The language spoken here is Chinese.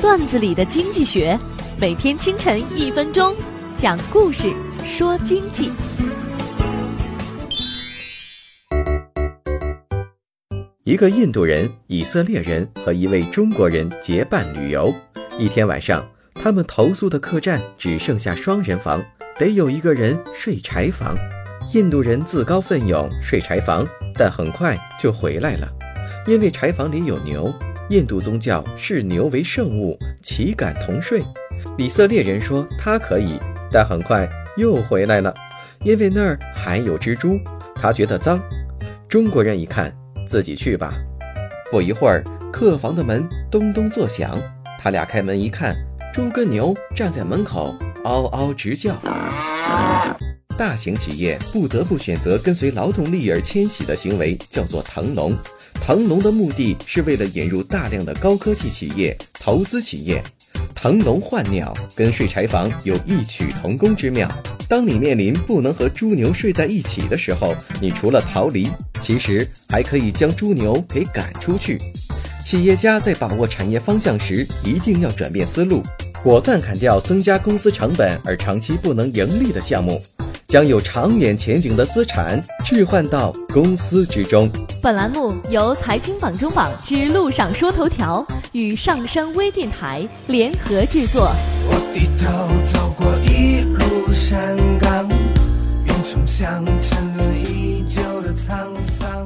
段子里的经济学，每天清晨一分钟，讲故事说经济。一个印度人、以色列人和一位中国人结伴旅游。一天晚上，他们投宿的客栈只剩下双人房，得有一个人睡柴房。印度人自告奋勇睡柴房，但很快就回来了，因为柴房里有牛。印度宗教视牛为圣物，岂敢同睡？以色列人说他可以，但很快又回来了，因为那儿还有蜘蛛，他觉得脏。中国人一看，自己去吧。不一会儿，客房的门咚咚作响，他俩开门一看，猪跟牛站在门口，嗷嗷直叫。大型企业不得不选择跟随劳动力而迁徙的行为，叫做腾笼。腾笼的目的是为了引入大量的高科技企业、投资企业。腾笼换鸟跟睡柴房有异曲同工之妙。当你面临不能和猪牛睡在一起的时候，你除了逃离，其实还可以将猪牛给赶出去。企业家在把握产业方向时，一定要转变思路，果断砍掉增加公司成本而长期不能盈利的项目。将有长远前景的资产置换到公司之中。本栏目由财经榜中榜之路上说头条与上升微电台联合制作。我低头走过一路山岗，云冲向沉沦已久的沧桑。